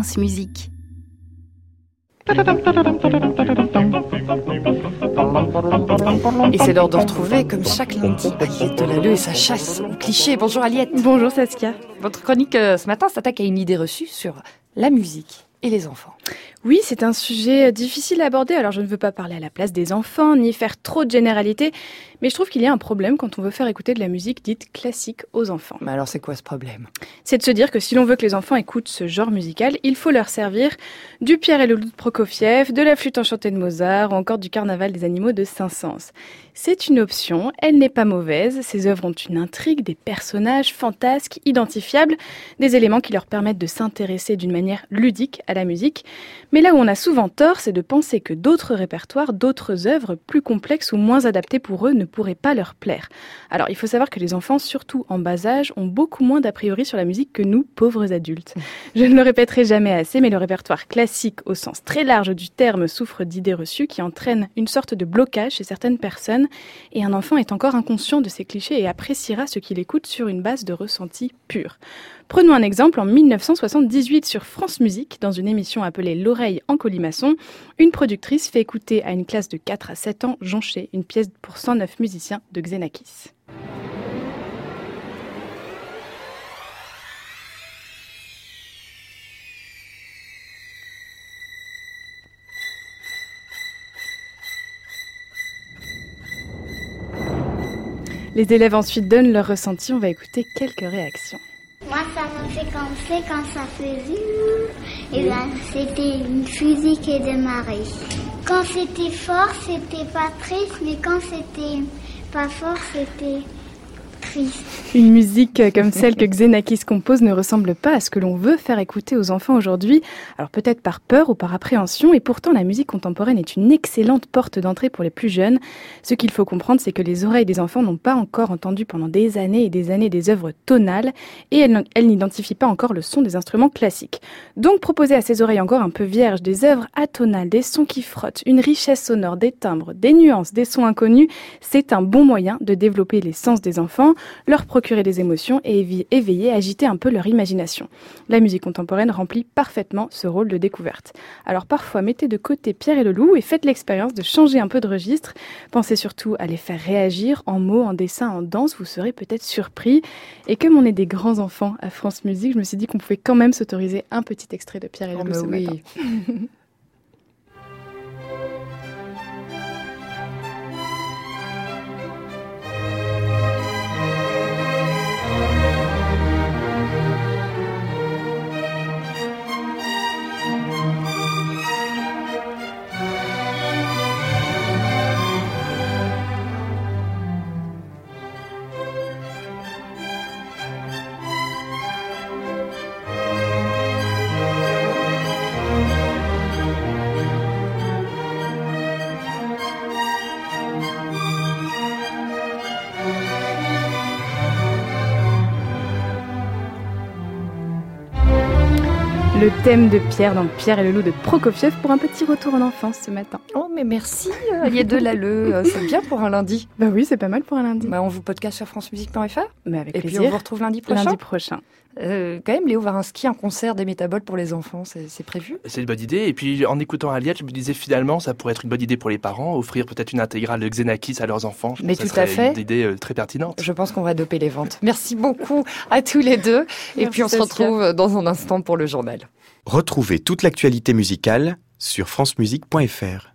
France Musique. Et c'est l'heure de retrouver, comme chaque lundi, Aliette Delalleux et sa chasse au cliché. Bonjour Aliette. Bonjour Saskia. Votre chronique euh, ce matin s'attaque à une idée reçue sur la musique et les enfants. Oui, c'est un sujet difficile à aborder, alors je ne veux pas parler à la place des enfants, ni faire trop de généralités, mais je trouve qu'il y a un problème quand on veut faire écouter de la musique dite classique aux enfants. Mais alors c'est quoi ce problème? C'est de se dire que si l'on veut que les enfants écoutent ce genre musical, il faut leur servir du Pierre et le loup de Prokofiev, de la flûte enchantée de Mozart, ou encore du carnaval des animaux de Saint-Saëns. C'est une option, elle n'est pas mauvaise, ces œuvres ont une intrigue, des personnages fantasques, identifiables, des éléments qui leur permettent de s'intéresser d'une manière ludique à la musique. Mais là où on a souvent tort, c'est de penser que d'autres répertoires, d'autres œuvres plus complexes ou moins adaptées pour eux ne pourraient pas leur plaire. Alors il faut savoir que les enfants, surtout en bas âge, ont beaucoup moins d'a priori sur la musique que nous, pauvres adultes. Je ne le répéterai jamais assez, mais le répertoire classique au sens très large du terme souffre d'idées reçues qui entraînent une sorte de blocage chez certaines personnes, et un enfant est encore inconscient de ces clichés et appréciera ce qu'il écoute sur une base de ressenti pur. Prenons un exemple en 1978 sur France Musique, dans une émission appelée En colimaçon, une productrice fait écouter à une classe de 4 à 7 ans Jonché, une pièce pour 109 musiciens de Xenakis. Les élèves ensuite donnent leur ressenti. On va écouter quelques réactions. Moi, ça me fait penser quand ça faisait... Et là, c'était une fusée qui démarrait. Quand c'était fort, c'était pas triste, mais quand c'était pas fort, c'était une musique comme celle que Xenakis compose ne ressemble pas à ce que l'on veut faire écouter aux enfants aujourd'hui, alors peut-être par peur ou par appréhension, et pourtant la musique contemporaine est une excellente porte d'entrée pour les plus jeunes. Ce qu'il faut comprendre, c'est que les oreilles des enfants n'ont pas encore entendu pendant des années et des années des œuvres tonales, et elles, n'identifient pas encore le son des instruments classiques. Donc proposer à ces oreilles encore un peu vierges des œuvres atonales, des sons qui frottent, une richesse sonore, des timbres, des nuances, des sons inconnus, c'est un bon moyen de développer les sens des enfants leur procurer des émotions et éveiller, agiter un peu leur imagination. La musique contemporaine remplit parfaitement ce rôle de découverte. Alors parfois, mettez de côté Pierre et le loup et faites l'expérience de changer un peu de registre. Pensez surtout à les faire réagir en mots, en dessin, en danse, vous serez peut-être surpris. Et comme on est des grands enfants à France Musique, je me suis dit qu'on pouvait quand même s'autoriser un petit extrait de Pierre et le oh, loup ce oui. matin. le thème de Pierre dans Pierre et le loup de Prokofiev pour un petit retour en enfance ce matin. Oh, mais merci, Aliette Delalleux. Euh, c'est bien pour un lundi. Bah oui, c'est pas mal pour un lundi. Bah, on vous podcast sur francemusique.fr. Mais avec et plaisir. puis on vous retrouve lundi prochain. Lundi prochain. Euh, quand même, Léo Varinsky, un concert des métaboles pour les enfants, c'est prévu? C'est une bonne idée. Et puis, en écoutant Aliette, je me disais finalement, ça pourrait être une bonne idée pour les parents, offrir peut-être une intégrale de Xenakis à leurs enfants. Je Mais pense tout ça à fait. Une idée euh, très pertinente. Je pense qu'on va doper les ventes. Merci beaucoup à tous les deux. Et Merci, puis, on se retrouve dans un instant pour le journal. Retrouvez toute l'actualité musicale sur francemusique.fr.